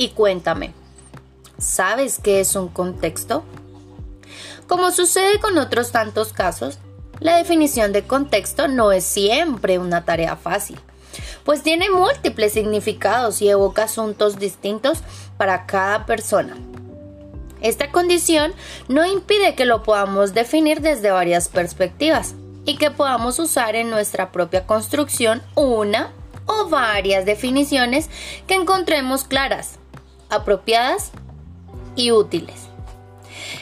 Y cuéntame, ¿sabes qué es un contexto? Como sucede con otros tantos casos, la definición de contexto no es siempre una tarea fácil, pues tiene múltiples significados y evoca asuntos distintos para cada persona. Esta condición no impide que lo podamos definir desde varias perspectivas y que podamos usar en nuestra propia construcción una o varias definiciones que encontremos claras, apropiadas y útiles.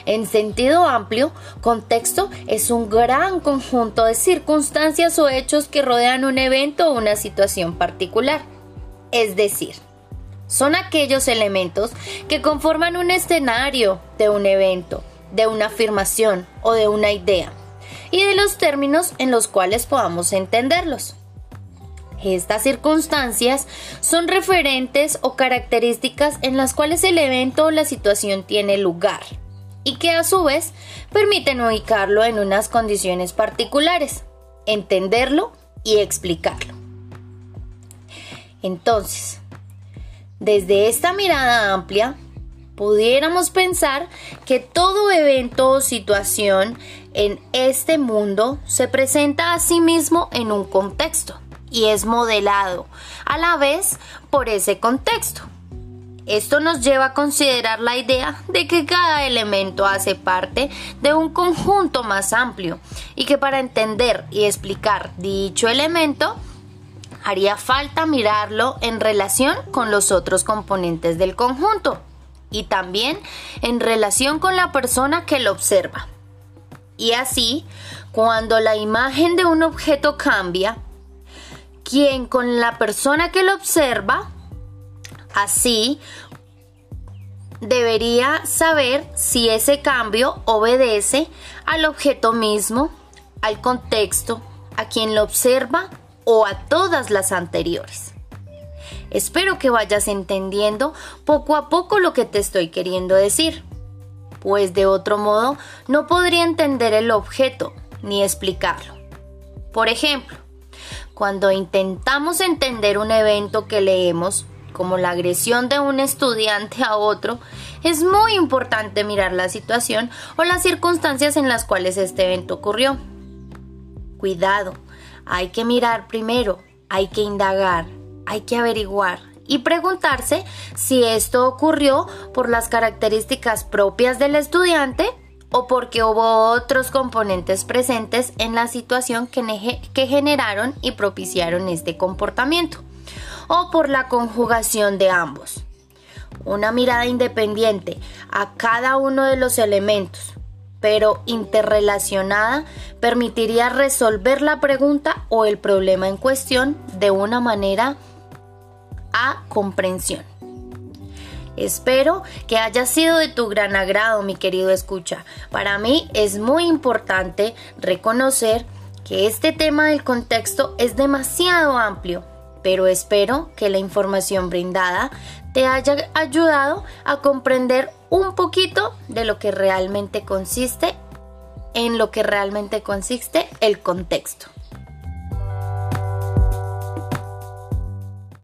En sentido amplio, contexto es un gran conjunto de circunstancias o hechos que rodean un evento o una situación particular. Es decir, son aquellos elementos que conforman un escenario de un evento, de una afirmación o de una idea, y de los términos en los cuales podamos entenderlos. Estas circunstancias son referentes o características en las cuales el evento o la situación tiene lugar y que a su vez permiten ubicarlo en unas condiciones particulares, entenderlo y explicarlo. Entonces, desde esta mirada amplia, pudiéramos pensar que todo evento o situación en este mundo se presenta a sí mismo en un contexto y es modelado a la vez por ese contexto. Esto nos lleva a considerar la idea de que cada elemento hace parte de un conjunto más amplio y que para entender y explicar dicho elemento haría falta mirarlo en relación con los otros componentes del conjunto y también en relación con la persona que lo observa. Y así, cuando la imagen de un objeto cambia, quien con la persona que lo observa, así debería saber si ese cambio obedece al objeto mismo, al contexto, a quien lo observa o a todas las anteriores. Espero que vayas entendiendo poco a poco lo que te estoy queriendo decir, pues de otro modo no podría entender el objeto ni explicarlo. Por ejemplo, cuando intentamos entender un evento que leemos, como la agresión de un estudiante a otro, es muy importante mirar la situación o las circunstancias en las cuales este evento ocurrió. Cuidado, hay que mirar primero, hay que indagar, hay que averiguar y preguntarse si esto ocurrió por las características propias del estudiante o porque hubo otros componentes presentes en la situación que, generaron y propiciaron este comportamiento, o por la conjugación de ambos. Una mirada independiente a cada uno de los elementos, pero interrelacionada permitiría resolver la pregunta o el problema en cuestión de una manera a comprensión. Espero que haya sido de tu gran agrado, mi querido escucha. Para mí es muy importante reconocer que este tema del contexto es demasiado amplio, pero espero que la información brindada te haya ayudado a comprender un poquito de lo que realmente consiste, en lo que realmente consiste el contexto.